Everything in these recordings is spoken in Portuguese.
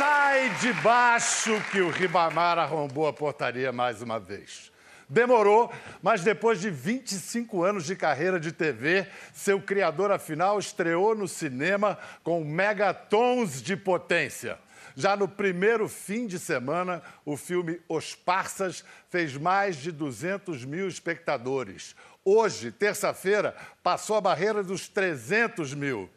Sai de baixo que o Ribamar arrombou a portaria mais uma vez. Demorou, mas depois de 25 anos de carreira de TV, seu criador afinal estreou no cinema com megatons de potência. Já no primeiro fim de semana, o filme Os Parsas fez mais de 200 mil espectadores. Hoje, terça-feira, passou a barreira dos 300 mil.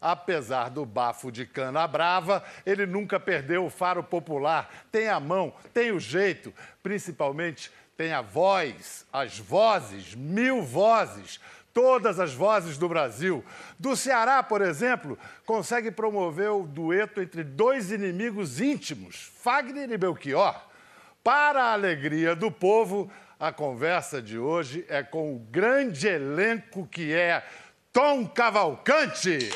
Apesar do bafo de cana brava, ele nunca perdeu o faro popular. Tem a mão, tem o jeito, principalmente tem a voz, as vozes, mil vozes, todas as vozes do Brasil. Do Ceará, por exemplo, consegue promover o dueto entre dois inimigos íntimos, Fagner e Belchior. Para a alegria do povo, a conversa de hoje é com o grande elenco que é Tom Cavalcante.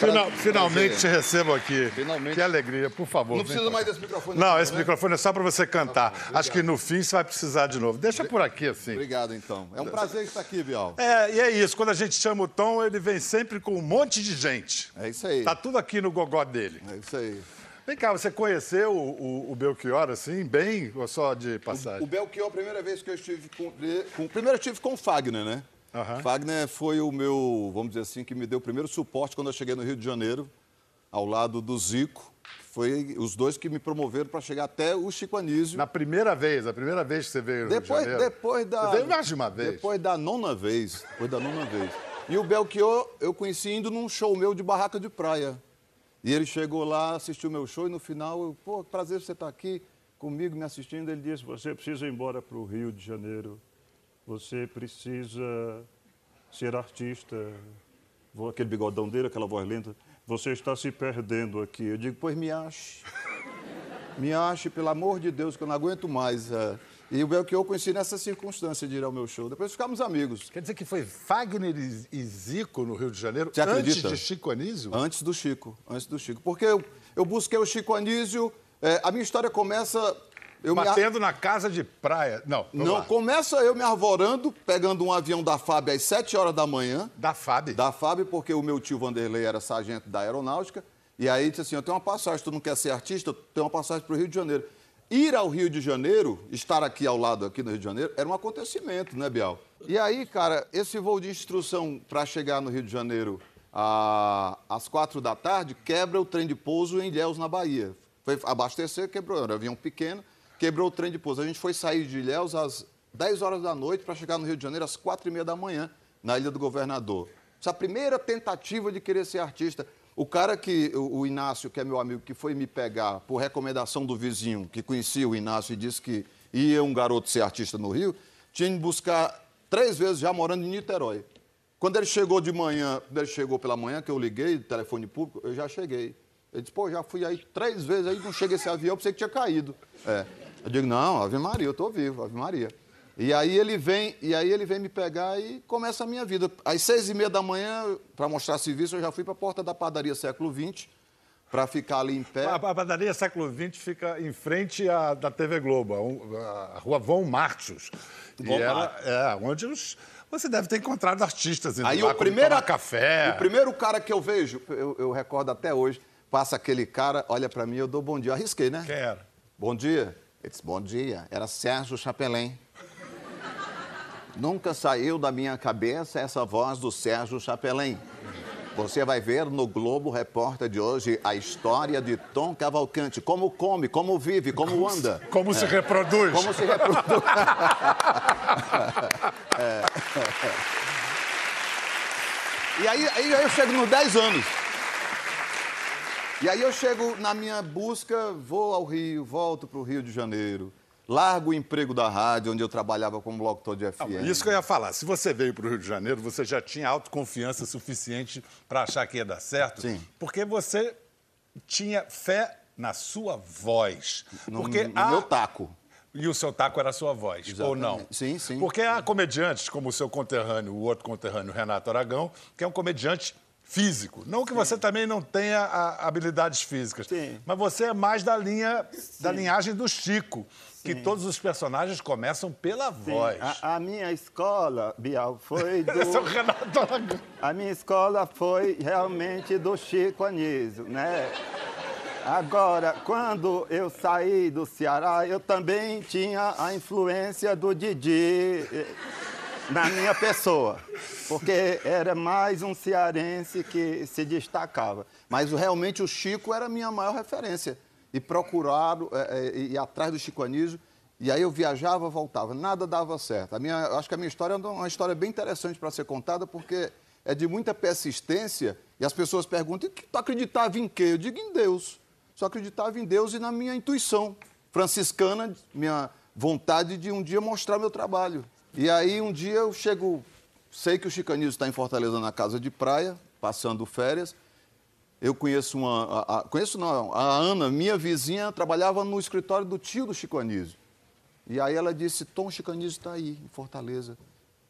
Final, finalmente te recebo aqui. Finalmente. Que alegria, por favor. Não precisa mais desse microfone. Não, aqui, esse né? microfone é só para você cantar. Acho que no fim você vai precisar de novo. Deixa por aqui, assim. Obrigado, então. É um prazer estar aqui, Bial. É, e é isso. Quando a gente chama o Tom, ele vem sempre com um monte de gente. É isso aí. Tá tudo aqui no gogó dele. É isso aí. Vem cá, você conheceu o, o, o Belchior, assim, bem ou só de O passagem? Belchior, a primeira vez que eu estive com... com primeiro eu estive com o Fagner, né? Aham. Fagner foi o meu, vamos dizer assim, que me deu o primeiro suporte quando eu cheguei no Rio de Janeiro, ao lado do Zico. Foi os dois que me promoveram para chegar até o Chico Anísio. Na primeira vez, a primeira vez que você veio no Rio de Depois, Janeiro. depois da. Você veio mais de uma vez. Depois da nona vez. Depois da nona vez. E o Belchior eu conheci indo num show meu de barraca de praia. E ele chegou lá, assistiu meu show e no final, eu, pô, prazer você estar aqui comigo me assistindo. Ele disse, Você precisa ir embora para o Rio de Janeiro. Você precisa ser artista. Aquele bigodão dele, aquela voz lenta. Você está se perdendo aqui. eu digo, pois me ache. Me ache, pelo amor de Deus, que eu não aguento mais. é. E o Belchior eu conheci nessa circunstância de ir ao meu show. Depois ficamos amigos. Quer dizer que foi Fagner e Zico no Rio de Janeiro Você antes acredita? de Chico Anísio? Antes do Chico, antes do Chico. Porque eu, eu busquei o Chico Anísio, é, a minha história começa... Eu ar- Batendo na casa de praia. Não, Não, lá. começa eu me arvorando, pegando um avião da FAB às 7 horas da manhã. Da FAB. Da FAB, porque o meu tio Vanderlei era sargento da aeronáutica. E aí disse assim: Eu tenho uma passagem, tu não quer ser artista? Eu tenho uma passagem para o Rio de Janeiro. Ir ao Rio de Janeiro, estar aqui ao lado, aqui no Rio de Janeiro, era um acontecimento, né, Bial? E aí, cara, esse voo de instrução para chegar no Rio de Janeiro a- às quatro da tarde quebra o trem de pouso em Ilhéus, na Bahia. Foi abastecer, quebrou. Era um avião pequeno, quebrou o trem de pouso. A gente foi sair de Ilhéus às 10 horas da noite para chegar no Rio de Janeiro às quatro e meia da manhã, na Ilha do Governador. Essa primeira tentativa de querer ser artista. O cara que, o, Inácio, que é meu amigo, que foi me pegar por recomendação do vizinho, que conhecia o Inácio e disse que ia um garoto ser artista no Rio, tinha que buscar três vezes já morando em Niterói. Quando ele chegou de manhã, quando ele chegou pela manhã, que eu liguei, telefone público, eu já cheguei. Ele disse, pô, já fui aí três vezes, aí não chega esse avião, eu pensei que tinha caído. É. Eu digo, não, Ave Maria, eu tô vivo, Ave Maria. E aí ele vem, e aí ele vem me pegar e começa a minha vida. Às seis e meia da manhã, para mostrar serviço, eu já fui para a porta da padaria século XX, para ficar ali em pé. A, a padaria século XX fica em frente à da TV Globo, a, a rua Von Martius. E ela, é, onde os, você deve ter encontrado artistas indo Aí lá, o primeiro, café. o primeiro cara que eu vejo, eu, eu recordo até hoje, passa aquele cara, olha para mim, eu dou bom dia. Eu arrisquei, né? Quem era? Bom dia. Ele disse, bom dia. Era Sérgio Chapelin. Nunca saiu da minha cabeça essa voz do Sérgio Chapelin. Você vai ver no Globo Repórter de hoje a história de Tom Cavalcante. Como come, como vive, como anda. Como se reproduz? Como se reproduz. É. E aí, aí eu chego nos 10 anos. E aí eu chego na minha busca, vou ao Rio, volto para o Rio de Janeiro, largo o emprego da rádio, onde eu trabalhava como locutor de FM. Isso que eu ia falar. Se você veio para o Rio de Janeiro, você já tinha autoconfiança suficiente para achar que ia dar certo? Sim. Porque você tinha fé na sua voz. No, Porque no há- meu taco. E o seu taco era a sua voz, ou não? Exatamente. Sim, sim. Porque há comediantes, como o seu conterrâneo, o outro conterrâneo, Renato Aragão, que é um comediante físico. Não que você também não tenha habilidades físicas, Sim. mas você é mais da linha da linhagem do Chico, que todos os personagens começam pela voz. A, a minha escola, Bial, foi do. Esse é o Renato Aragão. A minha escola foi realmente do Chico Anísio, né? Agora, quando eu saí do Ceará, eu também tinha a influência do Didi na minha pessoa. Porque era mais um cearense que se destacava. Mas realmente o Chico era a minha maior referência. E procurar, é, é, ir atrás do Chico Anísio. E aí eu viajava, voltava. Nada dava certo. A minha, acho que a minha história é uma história bem interessante para ser contada, porque é de muita persistência. E as pessoas perguntam, tu acreditava em quê? Eu digo em Deus só acreditava em Deus e na minha intuição franciscana, minha vontade de um dia mostrar meu trabalho. E aí um dia eu chego, sei que o Chicanismo está em Fortaleza na casa de praia, passando férias. Eu conheço uma, a, a, conheço não, a Ana, minha vizinha, trabalhava no escritório do tio do Chico Anísio. E aí ela disse, Tom, o Chico Anísio está aí, em Fortaleza.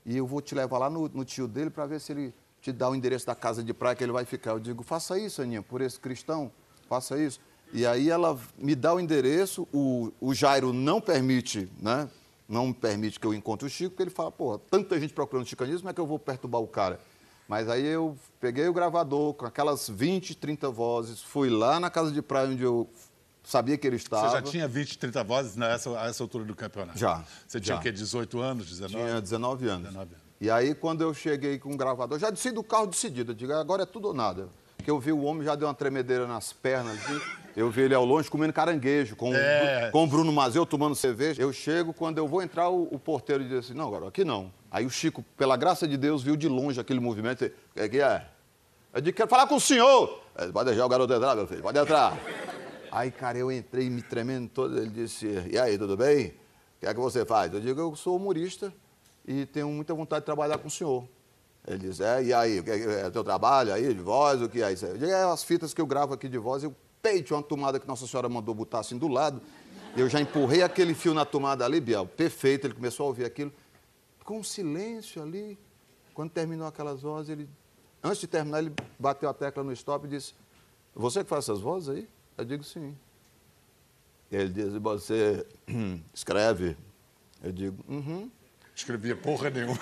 E eu vou te levar lá no, no tio dele para ver se ele te dá o endereço da casa de praia que ele vai ficar. Eu digo, faça isso, Aninha, por esse cristão, faça isso. E aí ela me dá o endereço, o, o Jairo não permite, né? Não permite que eu encontre o Chico, porque ele fala, pô, tanta gente procurando chicanismo, como é que eu vou perturbar o cara? Mas aí eu peguei o gravador com aquelas 20, 30 vozes, fui lá na casa de praia onde eu sabia que ele estava. Você já tinha 20, 30 vozes nessa essa altura do campeonato? Já. Você tinha já. o quê, 18 anos, 19? Tinha 19 anos. 19 anos. E aí, quando eu cheguei com o gravador, já desci do carro decidido, eu digo, agora é tudo ou nada. Porque eu vi o homem já deu uma tremedeira nas pernas, assim, eu vi ele ao longe comendo caranguejo, com, é. com o Bruno Mazeu tomando cerveja. Eu chego, quando eu vou entrar, o, o porteiro diz assim, não, agora aqui não. Aí o Chico, pela graça de Deus, viu de longe aquele movimento e disse, o que é? Eu disse, quero falar com o senhor. Pode deixar o garoto entrar, meu filho, pode entrar. Aí, cara, eu entrei me tremendo todo, ele disse, e aí, tudo bem? O que é que você faz? Eu digo, eu sou humorista e tenho muita vontade de trabalhar com o senhor. Ele diz, é, e aí, é, é teu trabalho aí, de voz, o que é isso? Eu digo, é as fitas que eu gravo aqui de voz, eu peito uma tomada que Nossa Senhora mandou botar assim do lado. Eu já empurrei aquele fio na tomada ali, Biel, perfeito, ele começou a ouvir aquilo. Com silêncio ali, quando terminou aquelas vozes, ele, antes de terminar, ele bateu a tecla no stop e disse, você que faz essas vozes aí? Eu digo, sim. Ele diz, você escreve? Eu digo, uhum. Escrevia porra nenhuma.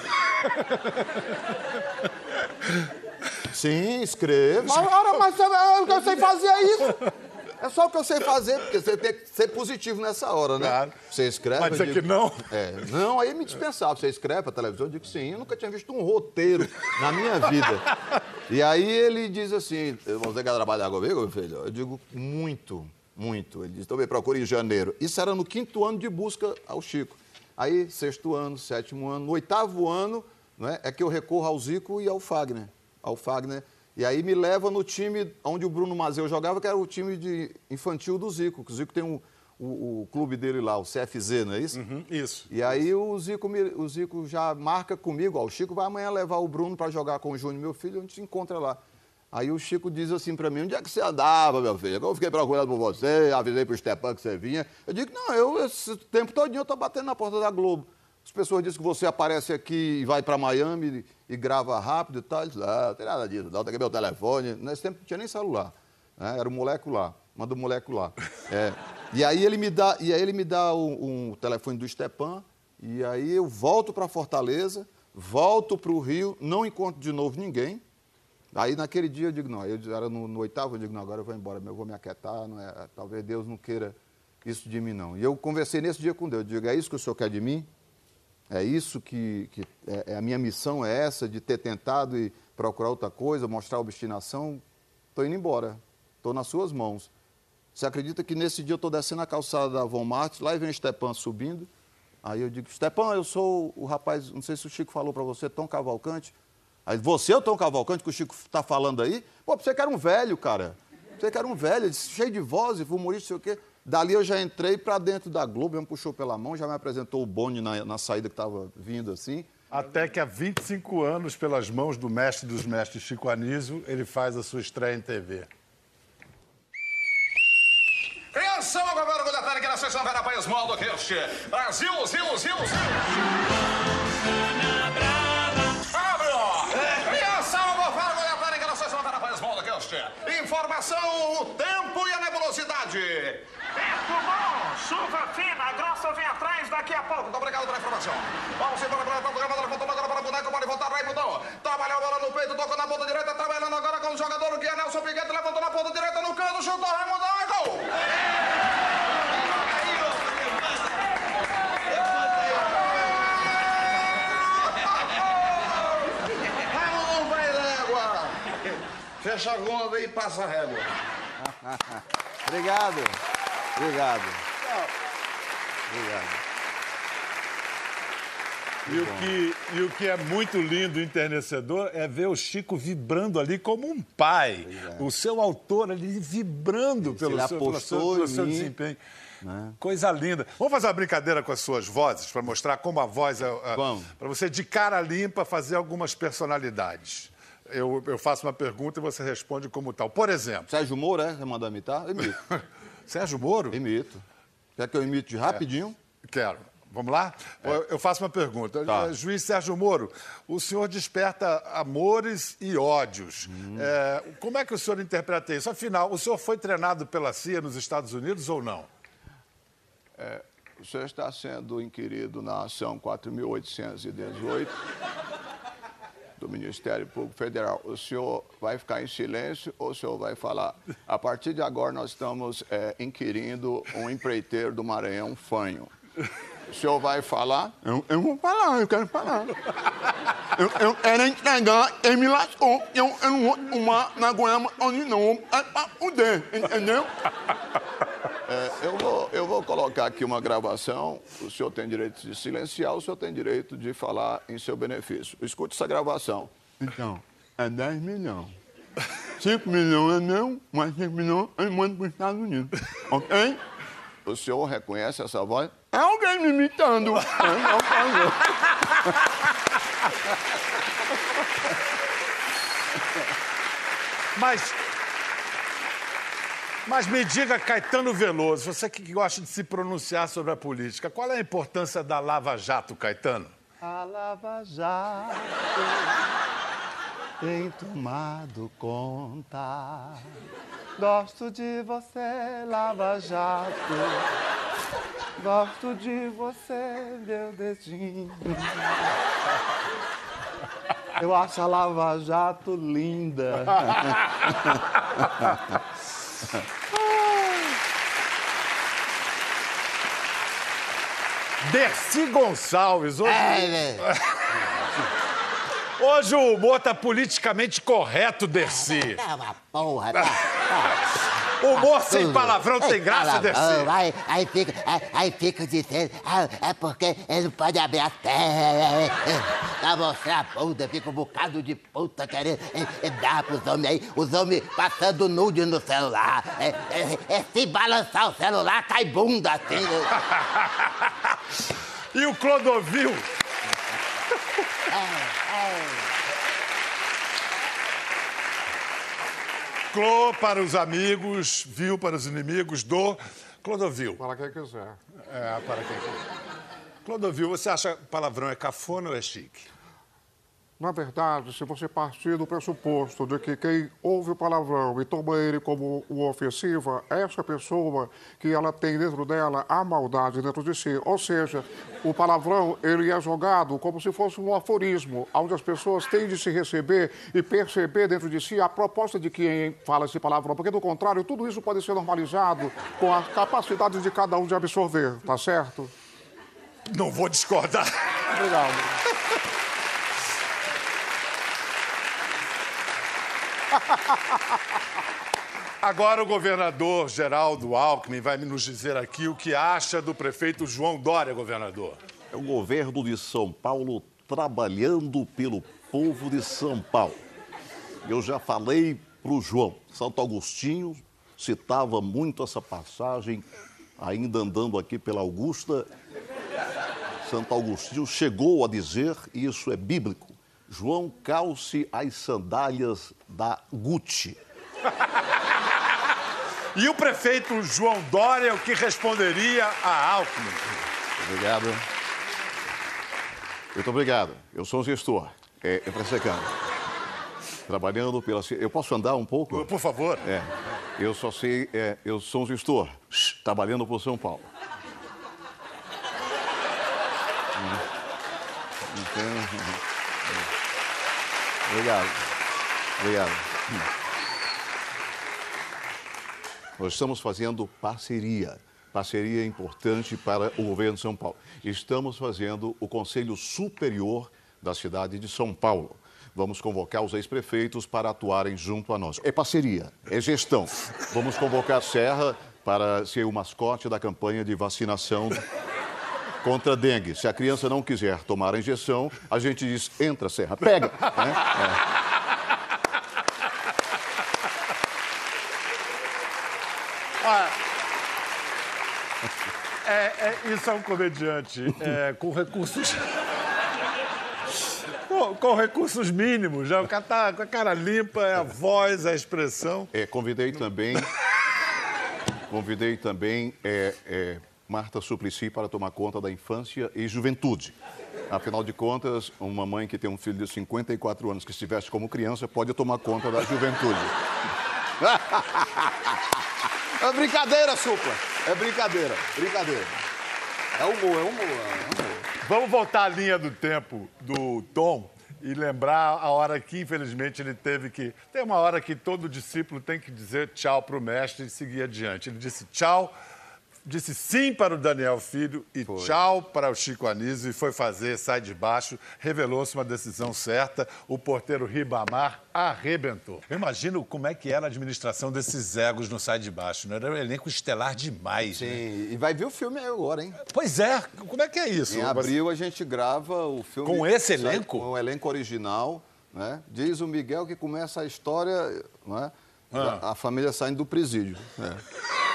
Sim, escreva. Ora, mas é o que eu sei fazer é isso. É só o que eu sei fazer, porque você tem que ser positivo nessa hora, né? Claro. Você escreve. Mas dizer que não? É, não, aí me dispensava. Você escreve para televisão? Eu digo sim. Eu nunca tinha visto um roteiro na minha vida. E aí ele diz assim: Você quer trabalhar comigo, meu filho? Eu digo muito, muito. Ele diz: Então me procure em janeiro. Isso era no quinto ano de busca ao Chico. Aí, sexto ano, sétimo ano, no oitavo ano, não é, que eu recorro ao Zico e ao Fagner ao Fagner. E aí me leva no time onde o Bruno Mazeu jogava, que era o time de infantil do Zico. O Zico tem um, o, o, clube dele lá, o CFZ, não é isso? Uhum, isso. E aí o Zico, o Zico já marca comigo, ó, o Chico vai amanhã levar o Bruno para jogar com o Júnior, meu filho, a gente se encontra lá. Aí o Chico diz assim para mim, onde é que você andava, meu filho? Eu fiquei procurando por você, avisei pro Stepan que você vinha. Eu digo, não, eu esse tempo todo eu tô batendo na porta da Globo. As pessoas dizem que você aparece aqui e vai para Miami e, grava rápido e tal. Diz, ah, não tem nada disso, não, tem aqui meu telefone. Nesse tempo não tinha nem celular. Né? Era o moleque lá, manda o moleque lá. É. E aí ele me dá, e aí ele me dá um, um telefone do Stepan, e aí eu volto para Fortaleza, volto para o Rio, não encontro de novo ninguém. Aí naquele dia eu digo, não, eu era no, no oitavo, eu digo, não, agora eu vou embora, eu vou me aquietar, não é, talvez Deus não queira isso de mim, não. E eu conversei nesse dia com Deus, eu digo, é isso que o senhor quer de mim? É isso que, que é, é, a minha missão é essa de ter tentado e procurar outra coisa, mostrar obstinação. Estou indo embora. Estou nas suas mãos. Você acredita que nesse dia eu estou descendo a calçada da Von Martins, lá vem o Stepan subindo. Aí eu digo, Stepan, eu sou o rapaz, não sei se o Chico falou para você, Tom Cavalcante. Aí, você é o Tom Cavalcante que o Chico está falando aí? Pô, você que era um velho, cara. Você que era um velho, cheio de voz, humorista, sei o quê. Dali eu já entrei para dentro da Globo, ele me puxou pela mão, já me apresentou o Boni na, na saída que estava vindo assim. Até que há 25 anos, pelas mãos do mestre dos mestres Chico Anísio, ele faz a sua estreia em TV. Atenção, governo Guilherme, que na sessão Vera País Modo Cast. Brasil, Zil, Zil, Zil. Informação, o tempo e a nebulosidade. Tempo bom, chuva fina, grossa vem atrás daqui a pouco. Muito obrigado pela informação. Vamos embora para o programa, voltou agora para o boneco, pode voltar, Raimundão. Trabalhou a bola no peito, tocou na ponta direita, trabalhando agora com o jogador que é Nelson Piquet, levantou na ponta direita no canto, chutou Raimundão, é gol! Fecha a conta e passa a régua. Obrigado. Obrigado. Obrigado. E o, que, e o que é muito lindo e enternecedor é ver o Chico vibrando ali como um pai. O seu autor ali vibrando pelo ele seu, pelo seu, pelo seu desempenho. Coisa linda. Vamos fazer uma brincadeira com as suas vozes para mostrar como a voz é. Vamos. Para você, de cara limpa, fazer algumas personalidades. Eu, eu faço uma pergunta e você responde como tal. Por exemplo, Sérgio Moro, é? Você mandou imitar? Imito. Sérgio Moro? Imito. Quer que eu imite de rapidinho? Quero. Vamos lá? Eu- Eu faço uma pergunta. Tá. Eh, Juiz Sérgio Moro, o senhor desperta amores e ódios. Eh, como é que o senhor interpreta isso? Afinal, o senhor foi treinado pela CIA nos Estados Unidos ou não? O senhor está sendo inquirido na ação 4.818 do Ministério Público Federal. O senhor vai ficar em silêncio ou o senhor vai falar? A partir de agora, nós estamos eh, inquirindo um empreiteiro do Maranhão, Fanho. O senhor vai falar? Eu, eu vou falar, eu quero falar. Eu, eu quero entregar, ele me lascou. Eu, eu não vou tomar na goiaba onde não. É pra poder, entendeu? Eh, eu, vou, eu vou colocar aqui uma gravação. O senhor tem direito de silenciar, o senhor tem direito de falar em seu benefício. Escute essa gravação. Então, é 10 milhões. 5 milhões é meu, mais 5 milhões eu mando para os Estados Unidos. Ok? O senhor reconhece essa voz? É alguém me imitando. É, não, não. Mas. Mas me diga, Caetano Veloso, você que gosta de se pronunciar sobre a política, qual é a importância da Lava Jato, Caetano? A Lava Jato tem tomado conta. Gosto de você, Lava Jato. Gosto de você, meu dedinho. Eu acho a Lava Jato linda. Dercy Gonçalves, hoje. É, Hoje o humor tá politicamente correto, Dercy. Tá uma porra, tá? Humor sem palavrão Ei, graça, Dercy. Aí, aí, fica, aí, aí fica dizendo, ah, é porque ele não pode abrir as pernas, pra mostrar a bunda, fica um bocado de puta querendo é, é, dar pros homens aí, os homens passando nude no celular. É, é, é, se balançar o celular, cai bunda assim. né? E o Clodovil? Clô para os amigos, viu para os inimigos do Clodovil. Para quem quiser. É, para quem Clodovil, você acha palavrão é cafona ou é chique? Na verdade, se você partir do pressuposto de que quem ouve o palavrão e toma ele como uma ofensiva, essa pessoa que ela tem dentro dela a maldade dentro de si. Ou seja, o palavrão ele é jogado como se fosse um aforismo, onde as pessoas têm de se receber e perceber dentro de si a proposta de quem fala esse palavrão. Porque, do contrário, tudo isso pode ser normalizado com a capacidade de cada um de absorver, tá certo? Não vou discordar. Obrigado. Agora o governador Geraldo Alckmin vai nos dizer aqui o que acha do prefeito João Dória, governador. É o governo de São Paulo trabalhando pelo povo de São Paulo. Eu já falei para o João, Santo Agostinho citava muito essa passagem, ainda andando aqui pela Augusta. Santo Agostinho chegou a dizer, e isso é bíblico, João calce as sandálias da Gucci. E o prefeito João Dória, o que responderia a Alckmin? Obrigado. Muito obrigado. Eu sou um gestor. É, é para ser claro. Trabalhando pela. Eu posso andar um pouco? Por favor. É. Eu só sei. é, eu sou um gestor. Trabalhando por São Paulo. Então, Obrigado. Obrigado. Nós estamos fazendo parceria. Parceria importante para o governo de São Paulo. Estamos fazendo o Conselho Superior da cidade de São Paulo. Vamos convocar os ex-prefeitos para atuarem junto a nós. É parceria, é gestão. Vamos convocar Serra para ser o mascote da campanha de vacinação contra a dengue. Se a criança não quiser tomar a injeção, a gente diz: entra, Serra, pega. né? É, é, isso é um comediante é, com recursos. com, com recursos mínimos. Já. O cara tá com a cara limpa, é a voz, a expressão. É, convidei também. Convidei também é, é, Marta Suplicy para tomar conta da infância e juventude. Afinal de contas, uma mãe que tem um filho de 54 anos que estivesse como criança pode tomar conta da juventude. É brincadeira, Supla. É brincadeira, brincadeira. É humor, é humor, é humor. Vamos voltar à linha do tempo do Tom e lembrar a hora que, infelizmente, ele teve que. Tem uma hora que todo discípulo tem que dizer tchau para o mestre e seguir adiante. Ele disse tchau, disse sim para o Daniel Filho e tchau para o Chico Anísio e foi fazer, sai de baixo. Revelou-se uma decisão certa. O porteiro Ribamar arrebentou. Eu imagino como é que era a administração desses egos no sai de baixo. Não era um elenco estelar demais. né? Sim, e vai ver o filme agora, hein? Pois é, como é que é isso? Em abril a gente grava o filme. Com esse elenco? Com o elenco original, né? Diz o Miguel que começa a história, não é? Ah. A, a família saindo do presídio. né?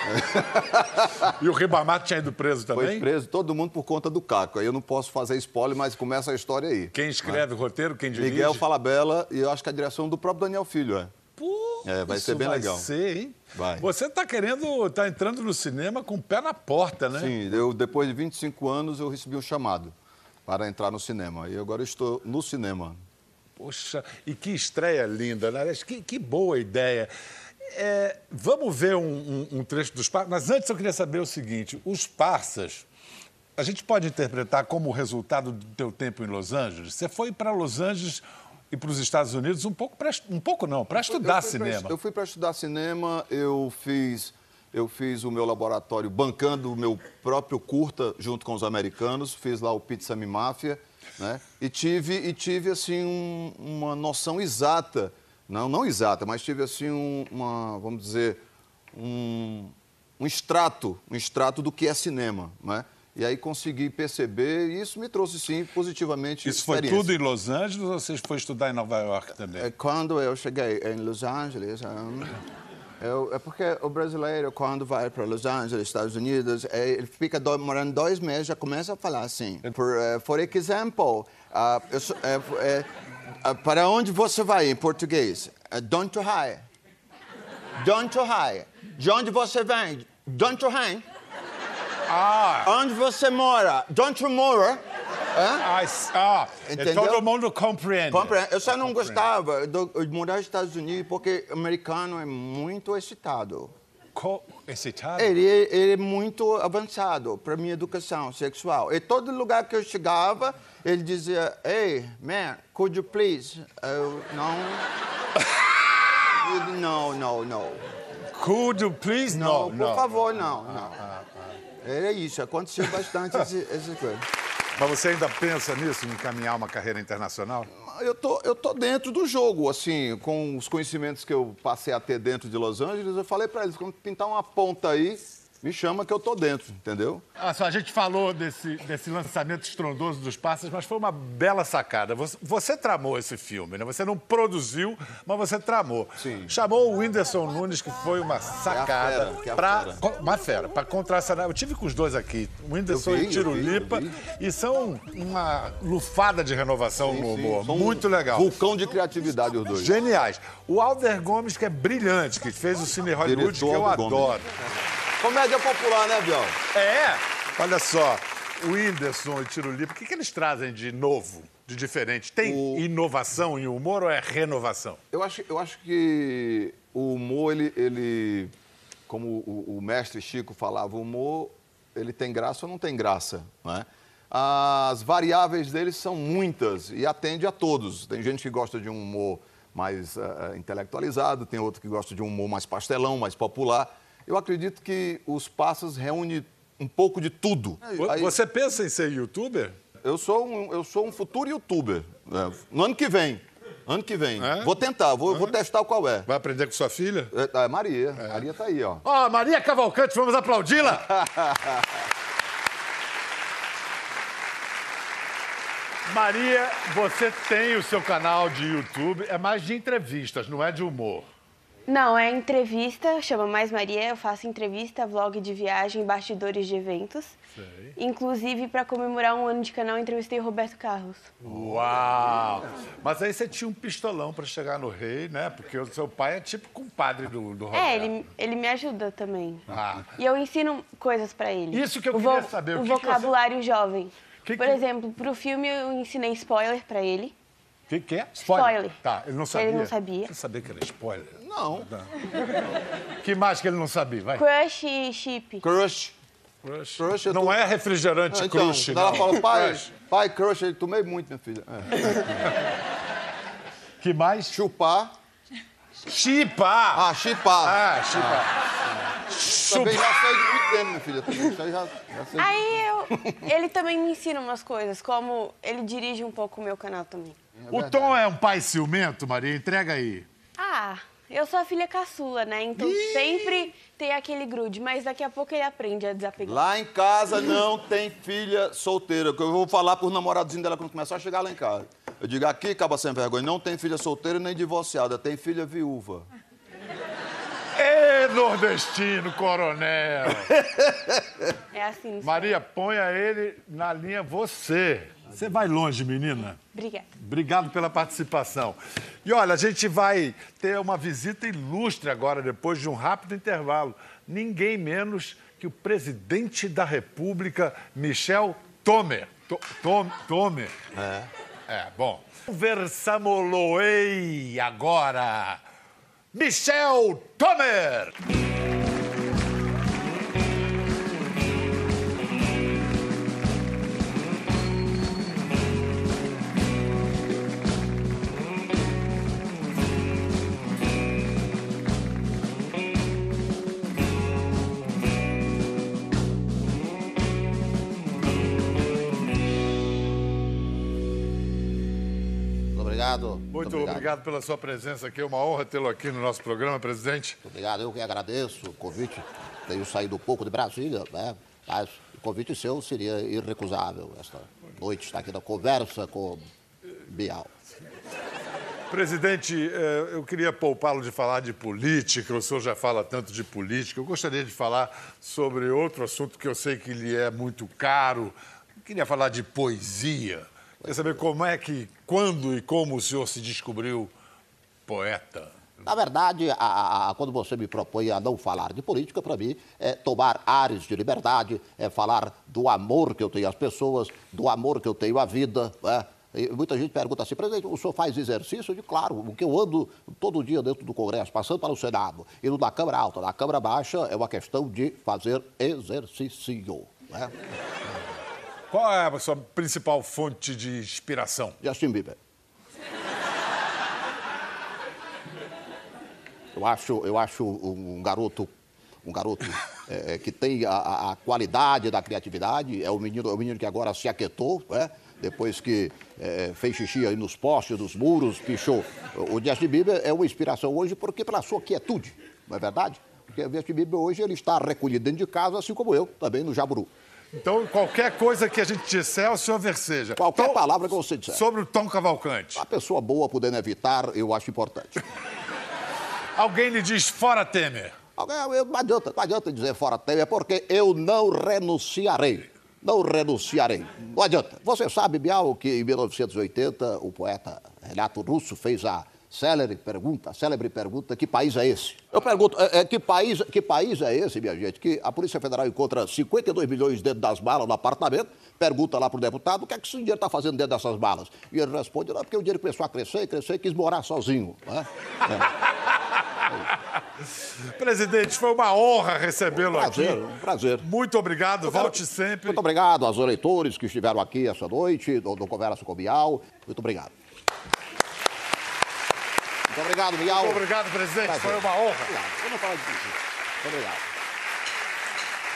E o Ribamar tinha ido preso Foi também? preso todo mundo por conta do Caco. Aí eu não posso fazer spoiler, mas começa a história aí. Quem escreve o roteiro, quem dirige? Miguel Falabella e eu acho que a direção do próprio Daniel Filho, é. Pô, É, vai ser bem vai legal. ser, hein? Vai. Você tá querendo, tá entrando no cinema com o pé na porta, né? Sim, eu, depois de 25 anos eu recebi um chamado para entrar no cinema. E agora eu estou no cinema. Poxa, e que estreia linda, né? Que, que boa ideia. É, vamos ver um, um- um trecho dos Parsas, mas antes eu queria saber o seguinte: os Parsas, a gente pode interpretar como resultado do teu tempo em Los Angeles? Você foi para Los Angeles e para os Estados Unidos um pouco, pra, um pouco não, para estudar Eu fui pra- cinema. eu fui para estudar cinema, eu fiz, eu fiz o meu laboratório bancando o meu próprio curta junto com os americanos, fiz lá o Pizza Me Máfia, né? E tive, e tive assim, um- uma noção exata, não, não exata, mas tive assim um- uma, vamos dizer, um, um extrato, um extrato do que é cinema, né? E aí consegui perceber, e isso me trouxe, sim, positivamente Isso foi tudo em Los Angeles ou você foi estudar em Nova York também? É, Quando eu cheguei em Los Angeles, hum, eu- é porque o brasileiro, quando vai para Los Angeles, Estados Unidos, é, ele fica do- morando dois meses, já começa a falar assim. Por, eh, for example, ah, eu é, é, ah, para onde você vai em português? Uh, don't you high. Don't you high. De onde você vem? Don't you hang. Ah! Onde você mora? Don't you mora? Ah, ah, todo mundo compreende. Compre- Eu só não gostava do- de morar nos Estados Unidos porque o americano é muito excitado. Excitado? Ele, é- ele é muito avançado para minha educação sexual. E todo lugar que eu chegava, ele dizia, Hey, man, could you please? Eu, não... Não, não, não. Could you please? Não, Não, por não. favor, não, não. Era isso, aconteceu bastante essa coisa. Mas você ainda pensa nisso, em encaminhar uma carreira internacional? Eu tô, eu tô dentro do jogo, assim, com os conhecimentos que eu passei a ter dentro de Los Angeles, eu falei para eles, quando pintar uma ponta aí, me chama que eu tô dentro, entendeu? Ah, só, a gente falou desse, desse lançamento estrondoso dos Pássaros, mas foi uma bela sacada. Você, você tramou esse filme, né? Você não produziu, mas você tramou. Sim. Chamou o Whindersson Nunes, que foi uma sacada. fera, que é a pra, fera. co- uma fera, para contracenar. Eu tive com os dois aqui, o Whindersson vi, e Tiro eu vi, Lipa, eu vi. e são uma lufada de renovação no humor. Um Muito legal. Vulcão de criatividade, os dois. Geniais. O Alder Gomes, que é brilhante, que fez o Cine Hollywood, que Diretor eu Alder Gomes. Comédia popular, né, Biel? É? Olha só, o Whindersson e Tiro Lipa, o que, que eles trazem de novo, de diferente? Tem O- inovação em humor ou é renovação? Eu acho, eu acho que o humor, ele, ele como o, o mestre Chico falava, o humor, ele tem graça ou não tem graça, não é? As variáveis dele são muitas e atende a todos. Tem gente que gosta de um humor mais eh, intelectualizado, tem outro que gosta de um humor mais pastelão, mais popular. Eu acredito que os Passas reúne um pouco de tudo. Aí- Você pensa em ser youtuber? eu sou um, eu sou um futuro youtuber. né? No ano que vem. Ano que vem. É? Vou tentar, vou, vou testar qual é. Vai aprender com sua filha? É, é Maria. Maria tá aí, ó. Ó, Maria Cavalcante, vamos aplaudi-la! Maria, você tem o seu canal de YouTube, é mais de entrevistas, não é de humor. Não, é entrevista, chama Mais Maria, eu faço entrevista, vlog de viagem, bastidores de eventos. Sei. Inclusive, para comemorar um ano de canal, eu entrevistei o Roberto Carlos. Uau! Mas aí você tinha um pistolão pra chegar no rei, né? Porque o seu pai é tipo compadre do, do Roberto. É, ele, ele me ajuda também. Ah. E eu ensino coisas para ele. Isso que eu o queria saber, o O que que vocabulário jovem. Que Por exemplo, pro filme eu ensinei spoiler para ele. O que, que é? Spoiler. Tá, ele não sabia. Ele não sabia. Você sabia que era spoiler? Não. Que mais que ele não sabia? Vai. Crush e chip. Crush. Crush. Crush, Não é refrigerante Ah, então, crush, não. ela fala, pai, Crush. pai, crush, eu tomei muito, minha filha. É. Que mais? Chupar. Chipar. Ah, chipar. Ah, chipar. Também já sei de muito tempo, minha filha. também. Isso aí já, já sei. Aí eu, ele também me ensina umas coisas, como ele dirige um pouco o meu canal também. O Tom é um pai ciumento, Maria? Entrega aí. Ah, eu sou a filha caçula, né? Então sempre tem aquele grude, mas daqui a pouco ele aprende a desapegar. Lá em casa não tem filha solteira. Que eu vou falar pros namoradinhos dela quando começar a chegar lá em casa. Eu digo, aqui, caba sem vergonha, não tem filha solteira nem divorciada, tem filha viúva. Ê, nordestino, coronel. É assim. Maria, ponha ele na linha você. Você vai longe, menina. Obrigada. Obrigado pela participação. E olha, a gente vai ter uma visita ilustre agora, depois de um rápido intervalo. Ninguém menos que o presidente da República, Michel Tomer. To- Tom- Tomer. É. É, bom. Versamoloei agora. Michel Tomer. Obrigado pela sua presença aqui. É uma honra tê-lo aqui no nosso programa, presidente. Obrigado. Eu que agradeço o convite. Tenho saído um pouco de Brasília, né? Mas o convite seu seria irrecusável esta noite estar aqui na conversa com Bial. Presidente, eh, eu queria poupá-lo de falar de política, o senhor já fala tanto de política. Eu gostaria de falar sobre outro assunto que eu sei que lhe é muito caro. Eu queria falar de poesia. Queria saber como é que, quando e como o senhor se descobriu poeta. Na verdade, a- a- quando você me propõe a não falar de política, para mim, é tomar ares de liberdade, é falar do amor que eu tenho às pessoas, do amor que eu tenho à vida. né? Muita gente pergunta assim, presidente, o senhor faz exercício? Eu digo, claro, o que eu ando todo dia dentro do Congresso, passando para o Senado, indo da Câmara Alta, da Câmara Baixa, é uma questão de fazer exercício. Né? Qual é a sua principal fonte de inspiração? Justin Bieber. Eu acho, eu acho um garoto, um garoto eh, que tem a- a, qualidade da criatividade. É o menino, é o menino que agora se aquietou, né? Depois que eh, fez xixi aí nos postes, nos muros, pichou. O Justin Bieber é uma inspiração hoje porque pela sua quietude, não é verdade? Porque o Justin Bieber hoje ele está recolhido dentro de casa, assim como eu, também no Jaburu. Então, qualquer coisa que a gente disser, o senhor verseja. Qualquer palavra que você disser. Sobre o Tom Cavalcante. A pessoa boa podendo evitar, eu acho importante. Alguém lhe diz fora Temer. Alguém- eu- Não adianta, não adianta dizer fora Temer, porque eu não renunciarei. Não renunciarei. Não adianta. Você sabe, Bial, que em 1980 o poeta Renato Russo fez a célebre pergunta, célebre pergunta, que país é esse? Eu pergunto, é, é, que, país, que país é esse, minha gente? Que a Polícia Federal encontra 52 milhões dentro das malas no apartamento, pergunta lá pro deputado, o que é que esse dinheiro está fazendo dentro dessas malas? E ele responde, não, porque o dinheiro começou a crescer, crescer e quis morar sozinho. Né? Presidente, foi uma honra recebê-lo aqui. Prazer, um prazer. Muito obrigado, volte sempre. Muito obrigado aos eleitores que estiveram aqui essa noite, do, do Conversa com o Bial. Muito obrigado. Muito obrigado, Bial. Muito obrigado, presidente. Prazer. Foi uma honra. Obrigado. Eu não falo de política. Obrigado.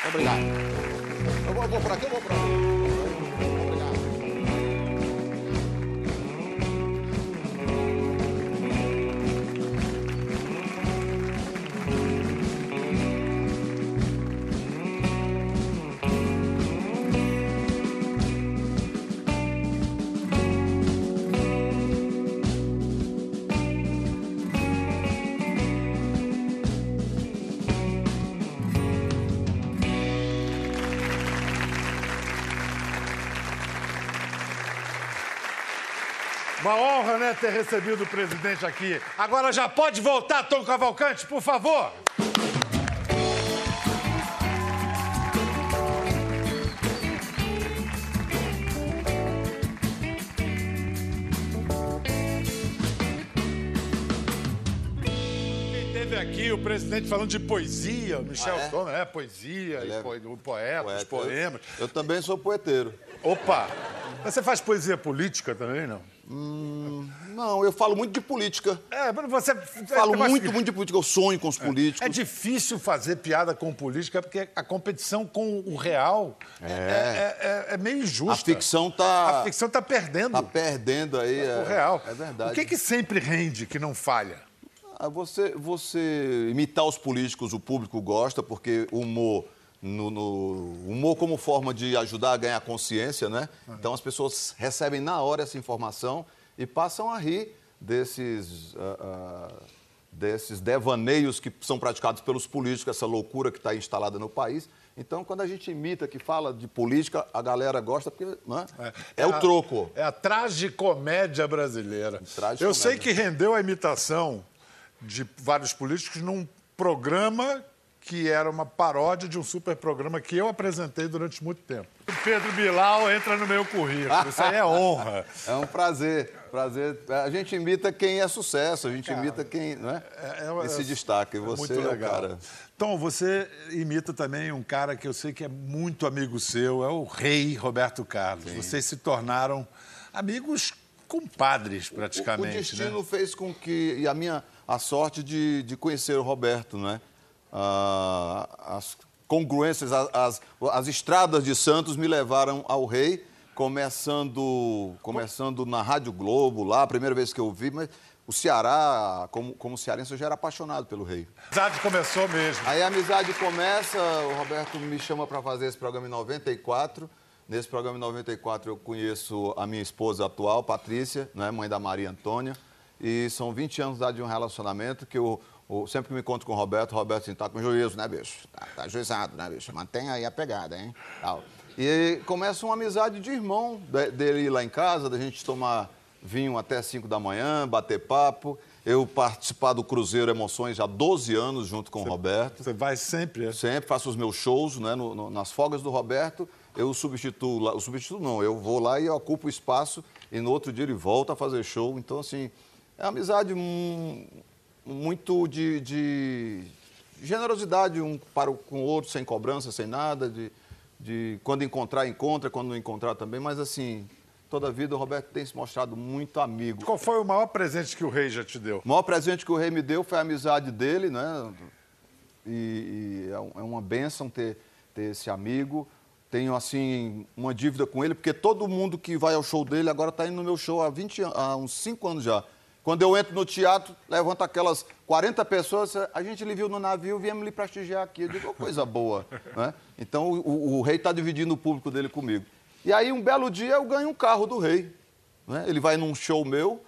Obrigado. Eu vou, eu vou por aqui, eu vou por aqui. Uma honra, né, ter recebido o presidente aqui. Agora já pode voltar, Tom Cavalcante, por favor. Quem Teve aqui o presidente falando de poesia, o Michel Ah, é? É poesia, é po- o poeta, os Poeta. poemas. Eu também sou poeteiro. Opa! Mas você faz poesia política também, não? Não, eu falo muito de política. É, mas você. Falo Mas- muito, muito de política. Eu sonho com os políticos. É difícil fazer piada com política porque a competição com o real é, é- é- é meio A injusta. ficção tá, A ficção está perdendo tá perdendo aí. o real. É verdade. O que, que sempre rende, que não falha? Ah, Você, você imitar os políticos, o público gosta, porque o humor, no, no- humor como forma de ajudar a ganhar consciência, né? Então as pessoas recebem na hora essa informação e passam a rir desses, ah, ah, desses devaneios que são praticados pelos políticos, essa loucura que está instalada no país. Então, quando a gente imita, que fala de política, a galera gosta, porque né? é, o a- troco. É a tragicomédia brasileira. Tragicomédia. Eu sei que rendeu a imitação de vários políticos num programa que era uma paródia de um super programa que eu apresentei durante muito tempo. O Pedro Bilal entra no meu currículo. Isso aí é honra. É um prazer, prazer. A gente imita quem é sucesso, a gente imita quem, né? É, é- se destaca. E é você muito é o legal. cara. Tom, você imita também um cara que eu sei que é muito amigo seu, é o rei Roberto Carlos. Vocês se tornaram amigos compadres, O praticamente. destino né? fez com que. E a minha a sorte de, de conhecer o Roberto, né? Ah, as congruências, as, as estradas de Santos me levaram ao rei, começando, começando na Rádio Globo, lá, a primeira vez que eu vi, mas o Ceará, como, como cearense, eu já era apaixonado pelo rei. A amizade começou mesmo. Aí a amizade começa, o Roberto me chama para fazer esse programa em 94. Nesse programa em 94 eu conheço a minha esposa atual, Patrícia, né, mãe da Maria Antônia. E são 20 anos de um relacionamento que eu, eu sempre que me encontro com o Roberto, o Roberto assim, tá com juízo, né, bicho? Tá, tá juizado, né, bicho? Mantenha aí a pegada, hein? Tal. E começa uma amizade de irmão de- dele ir lá em casa, da gente tomar vinho até 5 da manhã, bater papo. Eu participar do Cruzeiro Emoções há 12 anos junto com o Roberto. Você vai sempre. é? Sempre faço os meus shows né, no- no- nas folgas do Roberto. Eu o substituo lá, o substituo não, eu vou lá e ocupo o espaço e no outro dia ele volta a fazer show. Então, assim, é uma amizade hum, muito de, de generosidade um para o, com o outro, sem cobrança, sem nada, de, de quando encontrar, encontra, quando não encontrar também. Mas, assim, toda a vida o Roberto tem se mostrado muito amigo. Qual foi o maior presente que o rei já te deu? O maior presente que o rei me deu foi a amizade dele, né? E, e é é uma bênção ter, ter esse amigo. Tenho, assim, uma dívida com ele, porque todo mundo que vai ao show dele agora está indo no meu show há, 20, an- há uns 5 anos já. Quando eu entro no teatro, levanta aquelas 40 pessoas, a gente lhe viu no navio, viemos lhe prestigiar aqui. Eu digo, "Ô, coisa boa. né? Então, o, o- rei está dividindo o público dele comigo. E aí, um belo dia, eu ganho um carro do rei. né? Ele vai num show meu,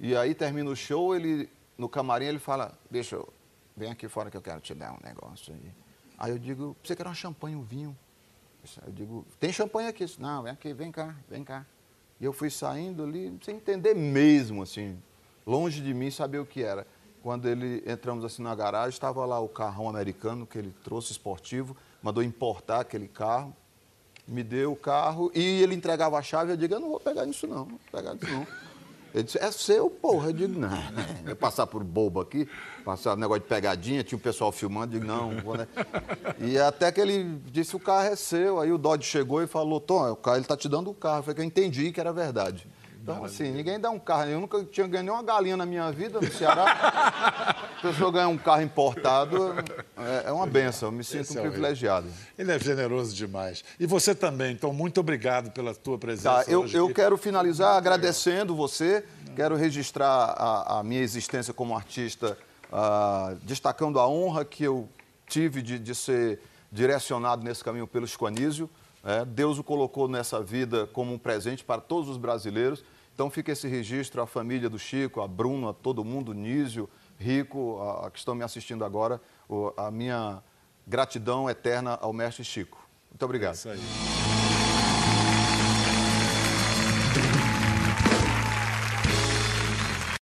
e aí termina o show, ele no camarim ele fala, bicho, vem aqui fora que eu quero te dar um negócio aí. Aí eu digo, você quer um champanhe, um vinho? Eu digo, tem champanhe aqui? Não, vem aqui, vem cá, vem cá. E eu fui saindo ali, sem entender mesmo, assim, longe de mim saber o que era. Quando ele entramos assim na garagem, estava lá o carrão americano que ele trouxe esportivo, mandou importar aquele carro, me deu o carro e ele entregava a chave. Eu digo, eu não vou pegar nisso não, não vou pegar nisso não. Ele disse, é seu, porra. Eu digo, não, eu passar por bobo aqui, passar negócio de pegadinha, tinha o pessoal filmando, eu digo, não, não vou, né? E até que ele disse, o carro é seu. Aí o Dodge chegou e falou, Tom, o carro, ele tá te dando o carro. Foi que eu entendi que era verdade. Então, assim, ninguém dá um carro. Eu nunca tinha ganho nenhuma galinha na minha vida no Ceará. A pessoa ganhar um carro importado é, é uma benção. Eu me sinto um privilegiado. Ele é generoso demais. E você também, então, muito obrigado pela tua presença. Tá, eu, hoje eu quero finalizar agradecendo você, quero registrar a, a minha existência como artista, ah, destacando a honra que eu tive de, de ser direcionado nesse caminho pelo Chico Né? Deus o colocou nessa vida como um presente para todos os brasileiros. Então fica esse registro à família do Chico, a Bruno, a todo mundo, Nísio, Rico, a, a que estão me assistindo agora, a minha gratidão eterna ao mestre Chico. Muito obrigado. Isso aí.